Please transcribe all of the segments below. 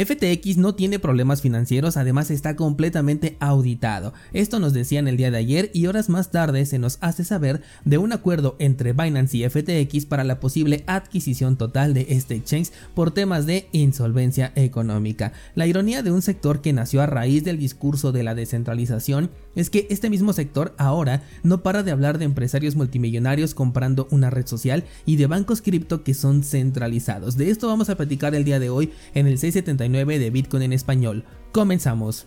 FTX no tiene problemas financieros, además está completamente auditado. Esto nos decían el día de ayer y horas más tarde se nos hace saber de un acuerdo entre Binance y FTX para la posible adquisición total de este exchange por temas de insolvencia económica. La ironía de un sector que nació a raíz del discurso de la descentralización es que este mismo sector ahora no para de hablar de empresarios multimillonarios comprando una red social y de bancos cripto que son centralizados. De esto vamos a platicar el día de hoy en el 679 de Bitcoin en español. Comenzamos.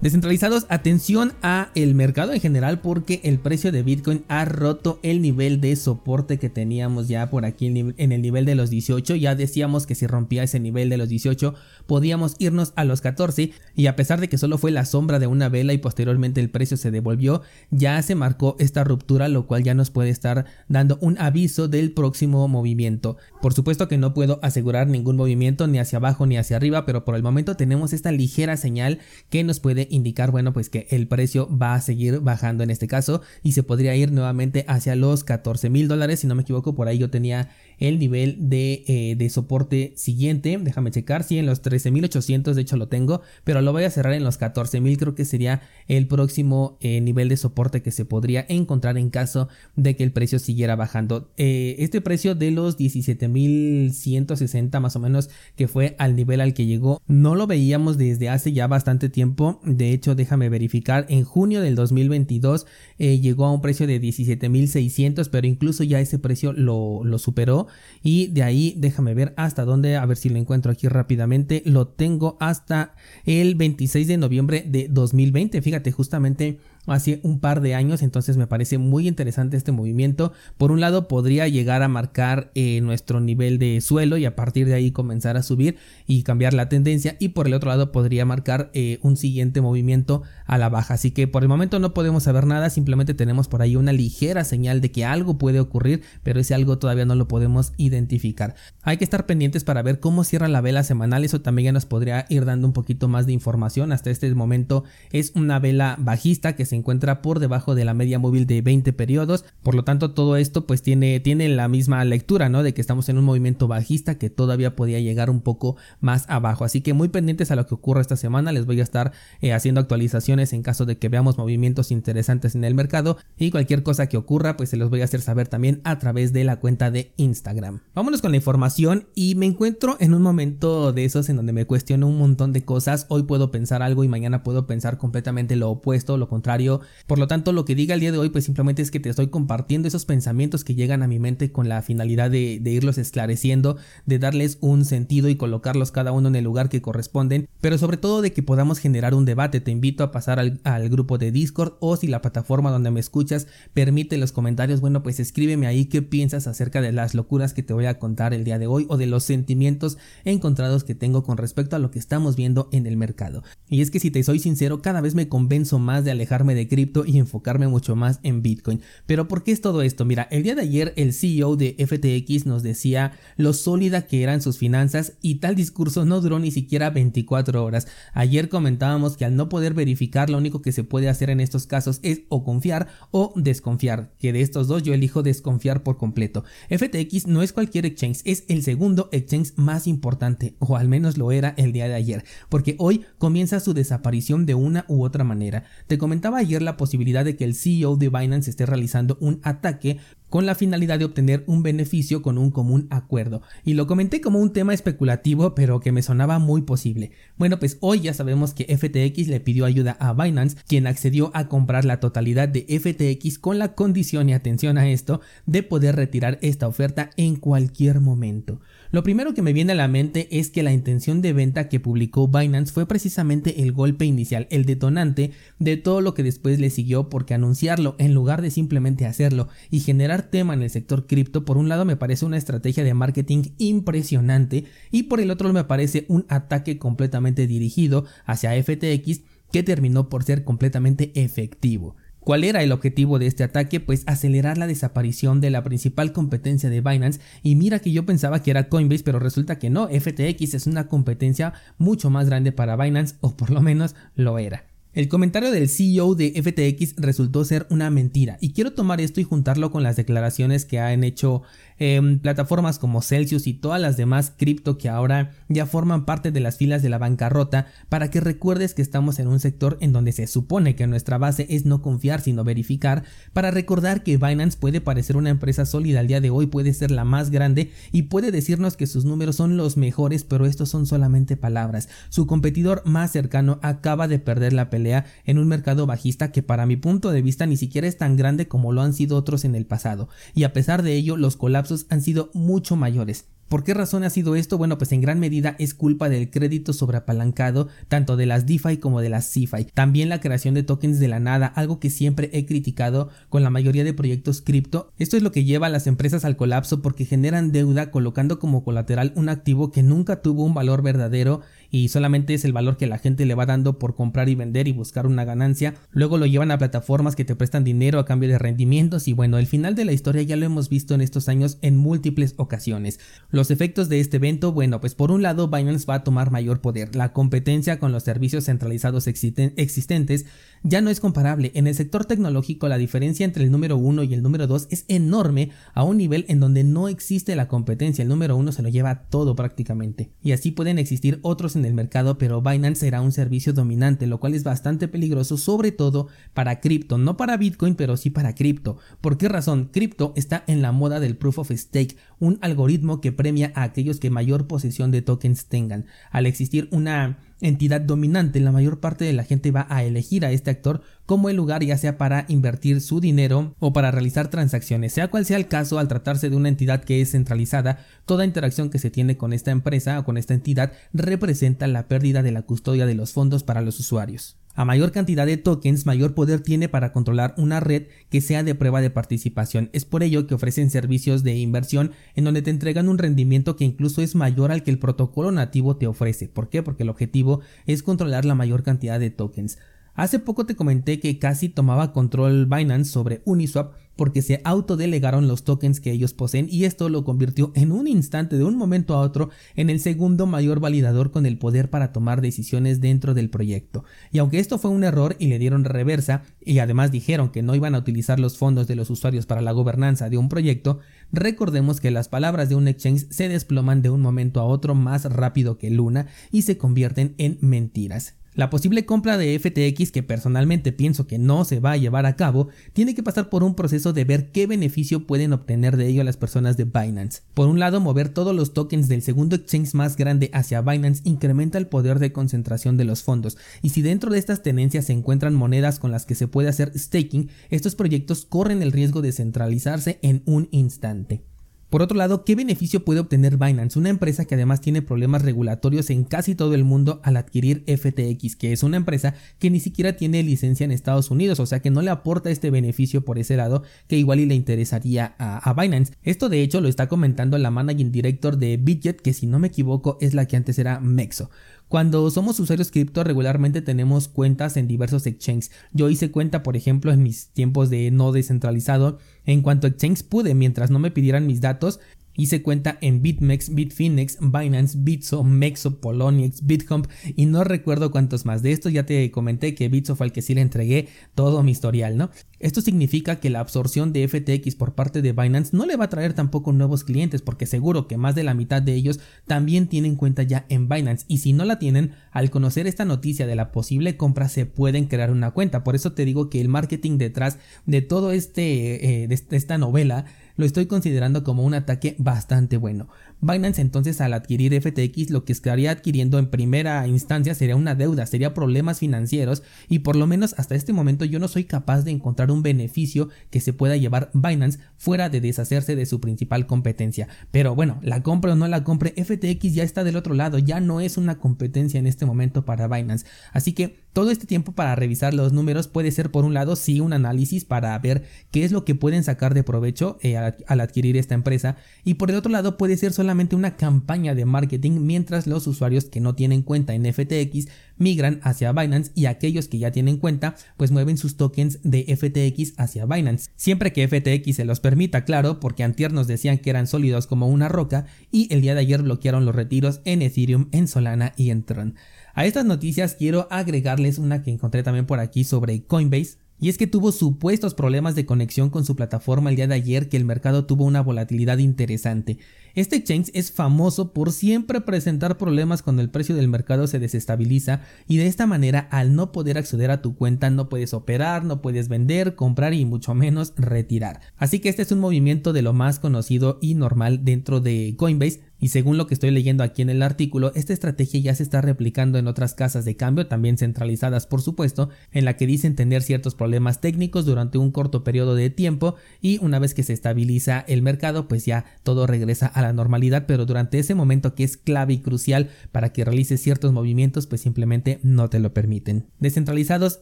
Descentralizados, atención a el mercado en general porque el precio de Bitcoin ha roto el nivel de soporte que teníamos ya por aquí en el nivel de los 18. Ya decíamos que si rompía ese nivel de los 18 podíamos irnos a los 14 y a pesar de que solo fue la sombra de una vela y posteriormente el precio se devolvió, ya se marcó esta ruptura lo cual ya nos puede estar dando un aviso del próximo movimiento. Por supuesto que no puedo asegurar ningún movimiento ni hacia abajo ni hacia arriba, pero por el momento tenemos esta ligera señal que nos puede indicar, bueno, pues que el precio va a seguir bajando en este caso y se podría ir nuevamente hacia los 14 mil dólares, si no me equivoco, por ahí yo tenía el nivel de, eh, de soporte siguiente, déjame checar, si en los 13.800 de hecho lo tengo, pero lo voy a cerrar en los 14.000, creo que sería el próximo eh, nivel de soporte que se podría encontrar en caso de que el precio siguiera bajando. Eh, este precio de los 17.160 más o menos que fue al nivel al que llegó, no lo veíamos desde hace ya bastante tiempo, de hecho déjame verificar, en junio del 2022 llegó a un precio de 17.600, pero incluso ya ese precio lo, lo superó y de ahí déjame ver hasta dónde, a ver si lo encuentro aquí rápidamente, lo tengo hasta el 26 de noviembre de 2020, fíjate justamente hace un par de años, entonces me parece muy interesante este movimiento. Por un lado podría llegar a marcar eh, nuestro nivel de suelo y a partir de ahí comenzar a subir y cambiar la tendencia y por el otro lado podría marcar eh, un siguiente movimiento a la baja. Así que por el momento no podemos saber nada, simplemente tenemos por ahí una ligera señal de que algo puede ocurrir, pero ese algo todavía no lo podemos identificar. Hay que estar pendientes para ver cómo cierra la vela semanal, eso también ya nos podría ir dando un poquito más de información. Hasta este momento es una vela bajista que se encuentra por debajo de la media móvil de 20 periodos. Por lo tanto, todo esto pues tiene, tiene la misma lectura, ¿no? De que estamos en un movimiento bajista que todavía podía llegar un poco más abajo. Así que muy pendientes a lo que ocurra esta semana. Les voy a estar eh, haciendo actualizaciones en caso de que veamos movimientos interesantes en el mercado. Y cualquier cosa que ocurra, pues se los voy a hacer saber también a través de la cuenta de Instagram. Vámonos con la información y me encuentro en un momento de esos en donde me cuestiono un montón de cosas. Hoy puedo pensar algo y mañana puedo pensar completamente lo opuesto, lo contrario por lo tanto, lo que diga el día de hoy, pues simplemente es que te estoy compartiendo esos pensamientos que llegan a mi mente con la finalidad de, irlos esclareciendo, de darles un sentido y colocarlos cada uno en el lugar que corresponden, pero sobre todo de que podamos generar un debate. Te invito a pasar al, al grupo de Discord o si la plataforma donde me escuchas permite los comentarios, bueno, pues escríbeme ahí qué piensas acerca de las locuras que te voy a contar el día de hoy o de los sentimientos encontrados que tengo con respecto a lo que estamos viendo en el mercado. Y es que si te soy sincero, cada vez me convenzo más de alejarme de cripto y enfocarme mucho más en Bitcoin. Pero ¿por qué es todo esto? Mira, el día de ayer el CEO de FTX nos decía lo sólida que eran sus finanzas y tal discurso no duró ni siquiera 24 horas. Ayer comentábamos que al no poder verificar lo único que se puede hacer en estos casos es o confiar o desconfiar, que de estos dos yo elijo desconfiar por completo. FTX no es cualquier exchange, es el segundo exchange más importante, o al menos lo era el día de ayer, porque hoy comienza su desaparición de una u otra manera. Te comentaba ayer la posibilidad de que el CEO de Binance esté realizando un ataque con la finalidad de obtener un beneficio con un común acuerdo. Y lo comenté como un tema especulativo, pero que me sonaba muy posible. Bueno, pues hoy ya sabemos que FTX le pidió ayuda a Binance, quien accedió a comprar la totalidad de FTX con la condición, y atención a esto, de poder retirar esta oferta en cualquier momento. Lo primero que me viene a la mente es que la intención de venta que publicó Binance fue precisamente el golpe inicial, el detonante de todo lo que después le siguió porque anunciarlo en lugar de simplemente hacerlo y generar tema en el sector cripto por un lado me parece una estrategia de marketing impresionante y por el otro me parece un ataque completamente dirigido hacia FTX que terminó por ser completamente efectivo. ¿Cuál era el objetivo de este ataque? Pues acelerar la desaparición de la principal competencia de Binance y mira que yo pensaba que era Coinbase pero resulta que no, FTX es una competencia mucho más grande para Binance o por lo menos lo era. El comentario del CEO de FTX resultó ser una mentira y quiero tomar esto y juntarlo con las declaraciones que han hecho em, plataformas como Celsius y todas las demás cripto que ahora ya forman parte de las filas de la bancarrota para que recuerdes que estamos en un sector en donde se supone que nuestra base es no confiar sino verificar para recordar que Binance puede parecer una empresa sólida al día de hoy, puede ser la más grande y puede decirnos que sus números son los mejores pero estos son solamente palabras. Su competidor más cercano acaba de perder la pelea en un mercado bajista que para mi punto de vista ni siquiera es tan grande como lo han sido otros en el pasado, y a pesar de ello los colapsos han sido mucho mayores. ¿Por qué razón ha sido esto? Bueno, pues en gran medida es culpa del crédito sobreapalancado tanto de las DeFi como de las CeFi. También la creación de tokens de la nada, algo que siempre he criticado con la mayoría de proyectos cripto. Esto es lo que lleva a las empresas al colapso porque generan deuda colocando como colateral un activo que nunca tuvo un valor verdadero y solamente es el valor que la gente le va dando por comprar y vender y buscar una ganancia. Luego lo llevan a plataformas que te prestan dinero a cambio de rendimientos y bueno, el final de la historia ya lo hemos visto en estos años en múltiples ocasiones. Los efectos de este evento, bueno, pues por un lado Binance va a tomar mayor poder. La competencia con los servicios centralizados existentes ya no es comparable. En el sector tecnológico la diferencia entre el número 1 y el número 2 es enorme a un nivel en donde no existe la competencia. El número 1 se lo lleva todo prácticamente. Y así pueden existir otros en el mercado, pero Binance será un servicio dominante, lo cual es bastante peligroso, sobre todo para cripto. No para Bitcoin, pero sí para cripto. ¿Por qué razón? Cripto está en la moda del proof of stake, un algoritmo que premia a aquellos que mayor posesión de tokens tengan. Al existir una entidad dominante, la mayor parte de la gente va a elegir a este actor como el lugar ya sea para invertir su dinero o para realizar transacciones. Sea cual sea el caso, al tratarse de una entidad que es centralizada, toda interacción que se tiene con esta empresa o con esta entidad representa la pérdida de la custodia de los fondos para los usuarios. A mayor cantidad de tokens, mayor poder tiene para controlar una red que sea de prueba de participación. Es por ello que ofrecen servicios de inversión en donde te entregan un rendimiento que incluso es mayor al que el protocolo nativo te ofrece. ¿Por qué? Porque el objetivo es controlar la mayor cantidad de tokens. Hace poco te comenté que casi tomaba control Binance sobre Uniswap porque se autodelegaron los tokens que ellos poseen y esto lo convirtió en un instante de un momento a otro en el segundo mayor validador con el poder para tomar decisiones dentro del proyecto. Y aunque esto fue un error y le dieron reversa y además dijeron que no iban a utilizar los fondos de los usuarios para la gobernanza de un proyecto, recordemos que las palabras de un exchange se desploman de un momento a otro más rápido que Luna y se convierten en mentiras. La posible compra de FTX, que personalmente pienso que no se va a llevar a cabo, tiene que pasar por un proceso de ver qué beneficio pueden obtener de ello las personas de Binance. Por un lado, mover todos los tokens del segundo exchange más grande hacia Binance incrementa el poder de concentración de los fondos, y si dentro de estas tenencias se encuentran monedas con las que se puede hacer staking, estos proyectos corren el riesgo de centralizarse en un instante. Por otro lado, ¿qué beneficio puede obtener Binance, una empresa que además tiene problemas regulatorios en casi todo el mundo al adquirir FTX, que es una empresa que ni siquiera tiene licencia en Estados Unidos, o sea que no le aporta este beneficio por ese lado que igual y le interesaría a, Binance. Esto de hecho lo está comentando la managing director de Bitget, que si no me equivoco es la que antes era Mexo. Cuando somos usuarios cripto regularmente tenemos cuentas en diversos exchanges. Yo hice cuenta, por ejemplo, en mis tiempos de no descentralizado. En cuanto a exchanges pude, mientras no me pidieran mis datos, Hice cuenta en BitMEX, Bitfinex, Binance, Bitso, Mexo, Poloniex, BitHump y no recuerdo cuántos más. De estos ya te comenté que Bitso fue al que sí le entregué todo mi historial, ¿no? Esto significa que la absorción de FTX por parte de Binance no le va a traer tampoco nuevos clientes porque seguro que más de la mitad de ellos también tienen cuenta ya en Binance y si no la tienen, al conocer esta noticia de la posible compra se pueden crear una cuenta. Por eso te digo que el marketing detrás de todo este, eh, de esta novela lo estoy considerando como un ataque bastante bueno. Binance entonces al adquirir FTX lo que estaría adquiriendo en primera instancia sería una deuda, sería problemas financieros y por lo menos hasta este momento yo no soy capaz de encontrar un beneficio que se pueda llevar Binance fuera de deshacerse de su principal competencia. Pero bueno, la compra o no la compre, FTX ya está del otro lado, ya no es una competencia en este momento para Binance. Así que todo este tiempo para revisar los números puede ser por un lado sí un análisis para ver qué es lo que pueden sacar de provecho eh, al adquirir esta empresa y por el otro lado puede ser solamente una campaña de marketing mientras los usuarios que no tienen cuenta en FTX migran hacia Binance y aquellos que ya tienen cuenta pues mueven sus tokens de FTX hacia Binance. Siempre que FTX se los permita, claro, porque antier nos decían que eran sólidos como una roca y el día de ayer bloquearon los retiros en Ethereum, en Solana y en Tron. A estas noticias quiero agregarles una que encontré también por aquí sobre Coinbase. Y es que tuvo supuestos problemas de conexión con su plataforma el día de ayer que el mercado tuvo una volatilidad interesante. Este exchange es famoso por siempre presentar problemas cuando el precio del mercado se desestabiliza y de esta manera al no poder acceder a tu cuenta no puedes operar, no puedes vender, comprar y mucho menos retirar. Así que este es un movimiento de lo más conocido y normal dentro de Coinbase y según lo que estoy leyendo aquí en el artículo, esta estrategia ya se está replicando en otras casas de cambio, también centralizadas por supuesto, en la que dicen tener ciertos problemas técnicos durante un corto periodo de tiempo y una vez que se estabiliza el mercado, pues ya todo regresa a la normalidad, pero durante ese momento que es clave y crucial para que realices ciertos movimientos, pues simplemente no te lo permiten. Descentralizados,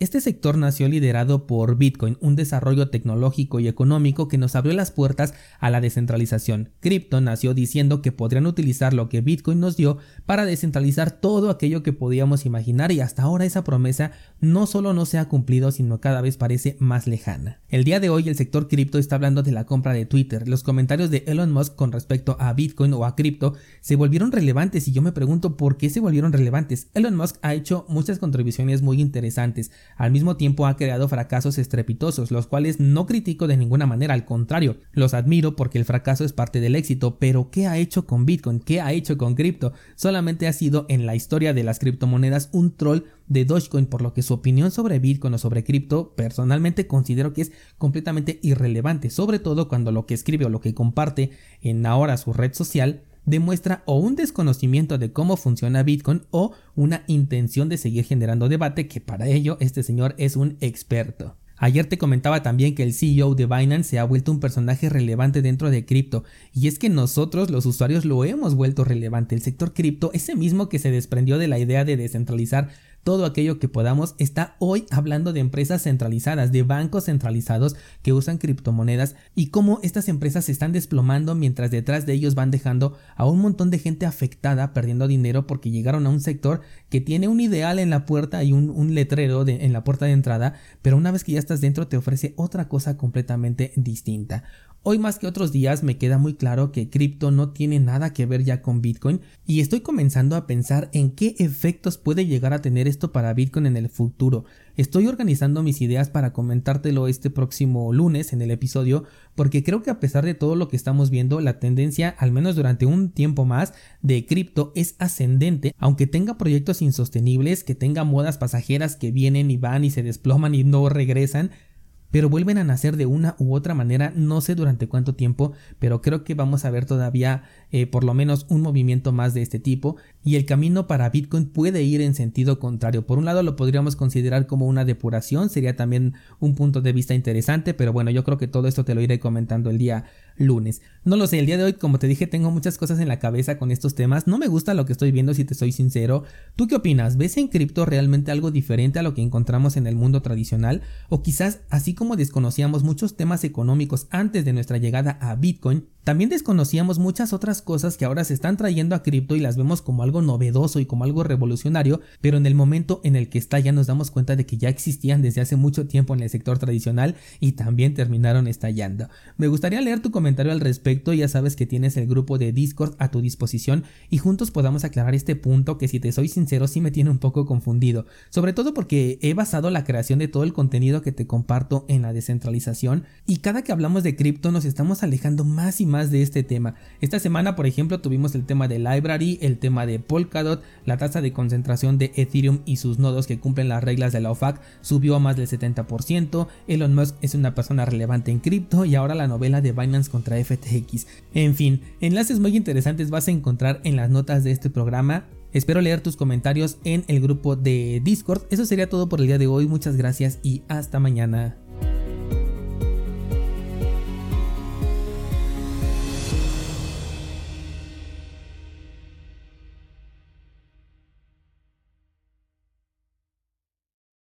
este sector nació liderado por Bitcoin, un desarrollo tecnológico y económico que nos abrió las puertas a la descentralización. Crypto nació diciendo que podrían utilizar lo que Bitcoin nos dio para descentralizar todo aquello que podíamos imaginar y hasta ahora esa promesa no solo no se ha cumplido, sino cada vez parece más lejana. El día de hoy el sector cripto está hablando de la compra de Twitter. Los comentarios de Elon Musk con respecto a Bitcoin o a cripto se volvieron relevantes y yo me pregunto por qué se volvieron relevantes. Elon Musk ha hecho muchas contribuciones muy interesantes, al mismo tiempo ha creado fracasos estrepitosos, los cuales no critico de ninguna manera, al contrario, los admiro porque el fracaso es parte del éxito, pero ¿qué ha hecho con Bitcoin? ¿Qué ha hecho con cripto? Solamente ha sido en la historia de las criptomonedas un troll de Dogecoin, por lo que su opinión sobre Bitcoin o sobre cripto personalmente considero que es completamente irrelevante, sobre todo cuando lo que escribe o lo que comparte en ahora su red social demuestra o un desconocimiento de cómo funciona Bitcoin o una intención de seguir generando debate que para ello este señor es un experto. Ayer te comentaba también que el CEO de Binance se ha vuelto un personaje relevante dentro de cripto, y es que nosotros los usuarios lo hemos vuelto relevante. El sector cripto, ese mismo que se desprendió de la idea de descentralizar todo aquello que podamos, está hoy hablando de empresas centralizadas, de bancos centralizados que usan criptomonedas y cómo estas empresas se están desplomando mientras detrás de ellos van dejando a un montón de gente afectada perdiendo dinero porque llegaron a un sector que tiene un ideal en la puerta y un, letrero en la puerta de entrada, pero una vez que ya estás dentro te ofrece otra cosa completamente distinta. Hoy más que otros días me queda muy claro que cripto no tiene nada que ver ya con Bitcoin y estoy comenzando a pensar en qué efectos puede llegar a tener esto para Bitcoin en el futuro. Estoy organizando mis ideas para comentártelo este próximo lunes en el episodio porque creo que a pesar de todo lo que estamos viendo la tendencia al menos durante un tiempo más de cripto es ascendente aunque tenga proyectos insostenibles que tenga modas pasajeras que vienen y van y se desploman y no regresan pero vuelven a nacer de una u otra manera, no sé durante cuánto tiempo, pero creo que vamos a ver todavía eh, por lo menos un movimiento más de este tipo y el camino para Bitcoin puede ir en sentido contrario. Por un lado lo podríamos considerar como una depuración, sería también un punto de vista interesante, pero bueno, yo creo que todo esto te lo iré comentando el día lunes. No lo sé, el día de hoy, como te dije, tengo muchas cosas en la cabeza con estos temas. No me gusta lo que estoy viendo, si te soy sincero. ¿Tú qué opinas? ¿Ves en cripto realmente algo diferente a lo que encontramos en el mundo tradicional? O quizás, así como desconocíamos muchos temas económicos antes de nuestra llegada a Bitcoin, también desconocíamos muchas otras cosas que ahora se están trayendo a cripto y las vemos como algo novedoso y como algo revolucionario, pero en el momento en el que está ya nos damos cuenta de que ya existían desde hace mucho tiempo en el sector tradicional y también terminaron estallando. Me gustaría leer tu comentario al respecto, ya sabes que tienes el grupo de Discord a tu disposición y juntos podamos aclarar este punto que si te soy sincero sí me tiene un poco confundido, sobre todo porque he basado la creación de todo el contenido que te comparto en la descentralización y cada que hablamos de cripto nos estamos alejando más y más de este tema. Esta semana, por ejemplo, tuvimos el tema de Library, el tema de Polkadot, la tasa de concentración de Ethereum y sus nodos que cumplen las reglas de la OFAC subió a más del 70%, Elon Musk es una persona relevante en cripto y ahora la novela de Binance contra FTX. En fin, enlaces muy interesantes vas a encontrar en las notas de este programa. Espero leer tus comentarios en el grupo de Discord. Eso sería todo por el día de hoy. Muchas gracias y hasta mañana.